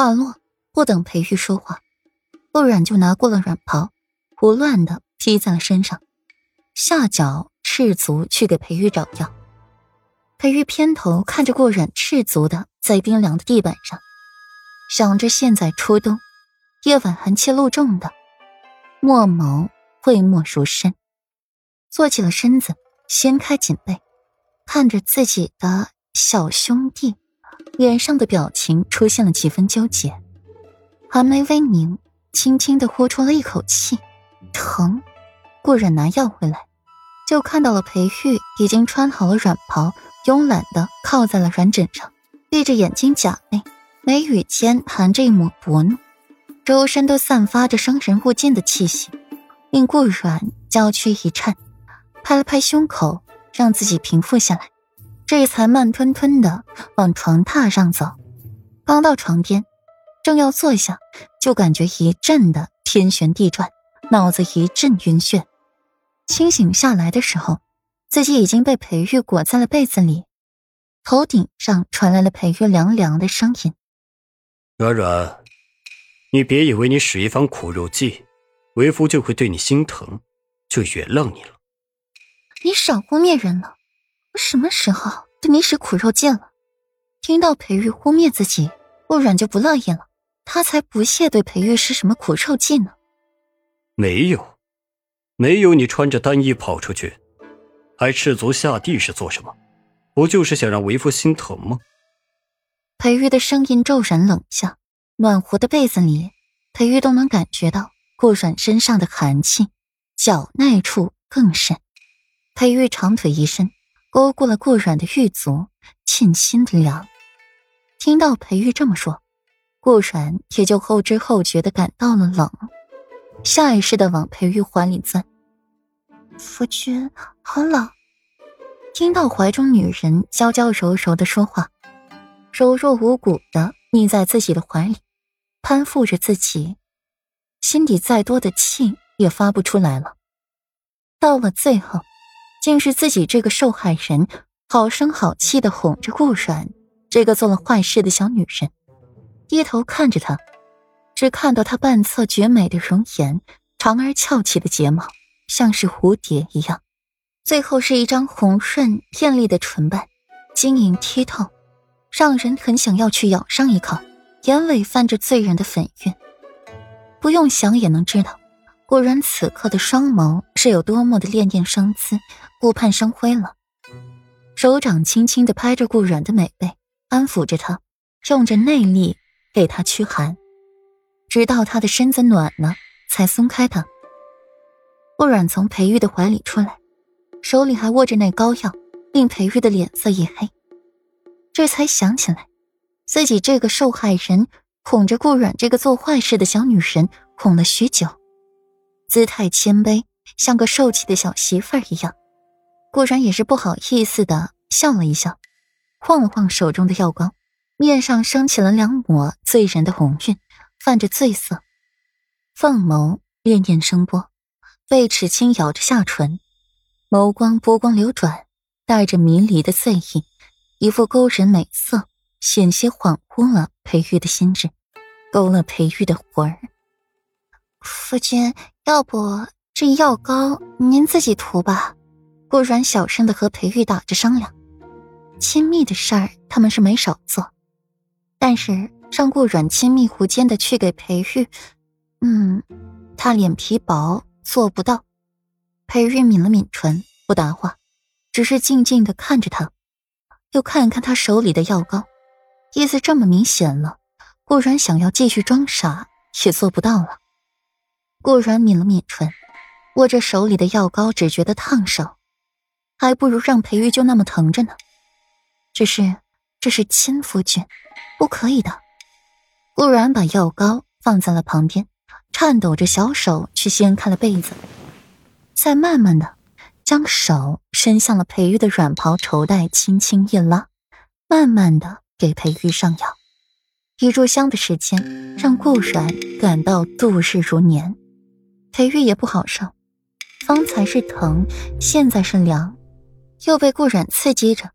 话落，不等裴玉说话，顾软就拿过了软袍，胡乱的披在了身上，下脚赤足去给裴玉找药。裴玉偏头看着顾软赤足的在冰凉的地板上，想着现在初冬，夜晚寒气露重的，墨眸讳莫如深，坐起了身子，掀开锦被，看着自己的小兄弟。脸上的表情出现了几分纠结，寒眉微凝，轻轻的呼出了一口气，疼。顾然拿药回来，就看到了裴玉已经穿好了软袍，慵懒的靠在了软枕上，闭着眼睛假寐，眉宇间含着一抹薄怒，周身都散发着生人勿近的气息，令顾软娇躯一颤，拍了拍胸口，让自己平复下来。这才慢吞吞的往床榻上走，刚到床边，正要坐下，就感觉一阵的天旋地转，脑子一阵晕眩。清醒下来的时候，自己已经被裴玉裹在了被子里，头顶上传来了裴玉凉凉的声音：“软软，你别以为你使一番苦肉计，为夫就会对你心疼，就原谅你了。你少污蔑人了。”我什么时候对你使苦肉计了？听到裴玉污蔑自己，顾软就不乐意了。他才不屑对裴玉使什么苦肉计呢。没有，没有。你穿着单衣跑出去，还赤足下地是做什么？不就是想让为夫心疼吗？裴玉的声音骤然冷下，暖和的被子里，裴玉都能感觉到顾软身上的寒气，脚那处更甚。裴玉长腿一伸。勾过了顾软的玉足，沁心的凉。听到裴玉这么说，顾软也就后知后觉的感到了冷，下意识的往裴玉怀里钻。夫君，好冷。听到怀中女人娇娇柔柔的说话，柔弱无骨的腻在自己的怀里，攀附着自己，心底再多的气也发不出来了。到了最后。竟是自己这个受害人，好声好气的哄着顾软，这个做了坏事的小女人，低头看着她，只看到她半侧绝美的容颜，长而翘起的睫毛，像是蝴蝶一样，最后是一张红润艳丽的唇瓣，晶莹剔透，让人很想要去咬上一口，眼尾泛着醉人的粉晕，不用想也能知道。顾然此刻的双眸是有多么的潋滟生姿，顾盼生辉了。手掌轻轻的拍着顾软的美背，安抚着她，用着内力给她驱寒，直到她的身子暖了，才松开他。顾软从裴玉的怀里出来，手里还握着那膏药，令裴玉的脸色一黑，这才想起来，自己这个受害人哄着顾软这个做坏事的小女人哄了许久。姿态谦卑，像个受气的小媳妇儿一样。顾然也是不好意思的笑了一笑，晃了晃手中的药膏，面上升起了两抹醉人的红晕，泛着醉色，凤眸潋滟生波，贝齿轻咬着下唇，眸光波光流转，带着迷离的醉意，一副勾人美色，险些恍惚了裴玉的心智，勾了裴玉的魂儿。夫君。要不这药膏您自己涂吧。顾软小声的和裴玉打着商量，亲密的事儿他们是没少做，但是让顾软亲密无间的去给裴玉，嗯，他脸皮薄，做不到。裴玉抿了抿唇，不答话，只是静静的看着他，又看看他手里的药膏，意思这么明显了，顾软想要继续装傻也做不到了。顾然抿了抿唇，握着手里的药膏，只觉得烫手，还不如让裴玉就那么疼着呢。只是这是亲夫君，不可以的。顾然把药膏放在了旁边，颤抖着小手去掀开了被子，再慢慢的将手伸向了裴玉的软袍绸带，轻轻一拉，慢慢的给裴玉上药。一炷香的时间，让顾然感到度日如年。裴玉也不好受，方才是疼，现在是凉，又被顾染刺激着，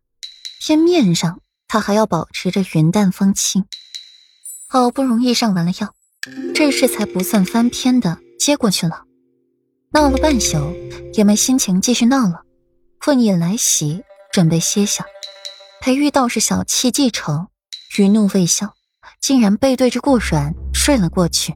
偏面上他还要保持着云淡风轻。好不容易上完了药，这事才不算翻篇的接过去了。闹了半宿，也没心情继续闹了，困意来袭，准备歇下。裴玉倒是小气记仇，余怒未消，竟然背对着顾软睡了过去。